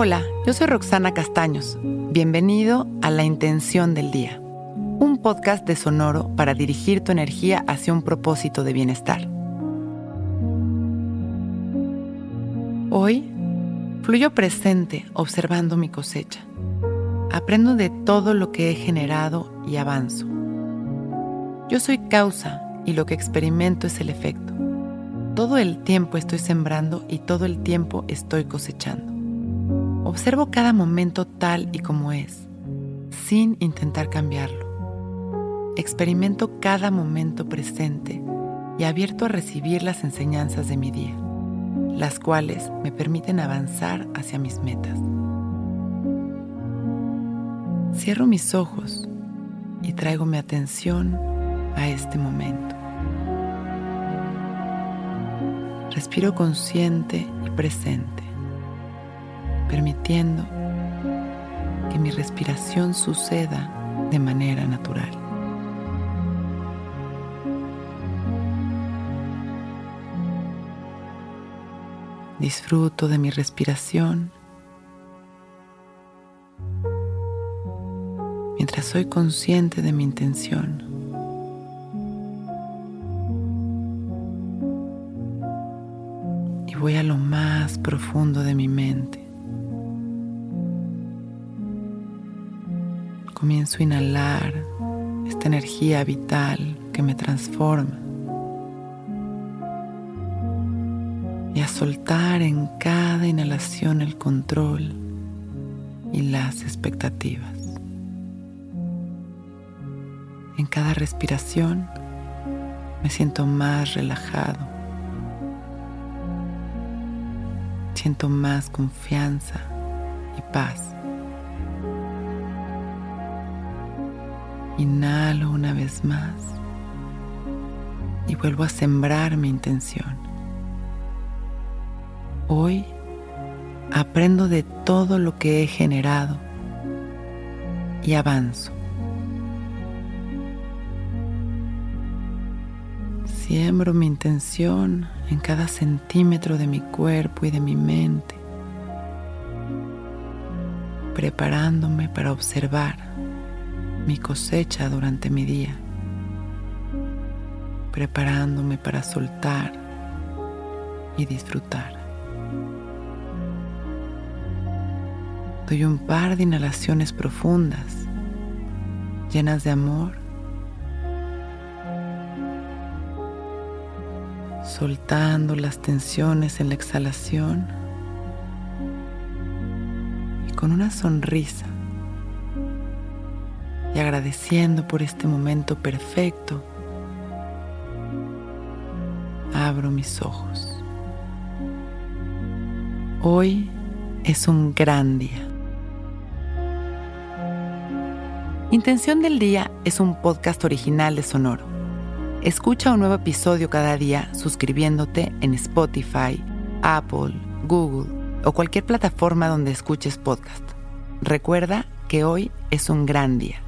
Hola, yo soy Roxana Castaños. Bienvenido a La Intención del Día, un podcast de Sonoro para dirigir tu energía hacia un propósito de bienestar. Hoy, fluyo presente observando mi cosecha. Aprendo de todo lo que he generado y avanzo. Yo soy causa y lo que experimento es el efecto. Todo el tiempo estoy sembrando y todo el tiempo estoy cosechando. Observo cada momento tal y como es, sin intentar cambiarlo. Experimento cada momento presente y abierto a recibir las enseñanzas de mi día, las cuales me permiten avanzar hacia mis metas. Cierro mis ojos y traigo mi atención a este momento. Respiro consciente y presente permitiendo que mi respiración suceda de manera natural. Disfruto de mi respiración mientras soy consciente de mi intención. Y voy a lo más profundo de mi mente. Comienzo a inhalar esta energía vital que me transforma y a soltar en cada inhalación el control y las expectativas. En cada respiración me siento más relajado, siento más confianza y paz. Inhalo una vez más y vuelvo a sembrar mi intención. Hoy aprendo de todo lo que he generado y avanzo. Siembro mi intención en cada centímetro de mi cuerpo y de mi mente, preparándome para observar mi cosecha durante mi día, preparándome para soltar y disfrutar. Doy un par de inhalaciones profundas, llenas de amor, soltando las tensiones en la exhalación y con una sonrisa y agradeciendo por este momento perfecto, abro mis ojos. Hoy es un gran día. Intención del Día es un podcast original de Sonoro. Escucha un nuevo episodio cada día suscribiéndote en Spotify, Apple, Google o cualquier plataforma donde escuches podcast. Recuerda que hoy es un gran día.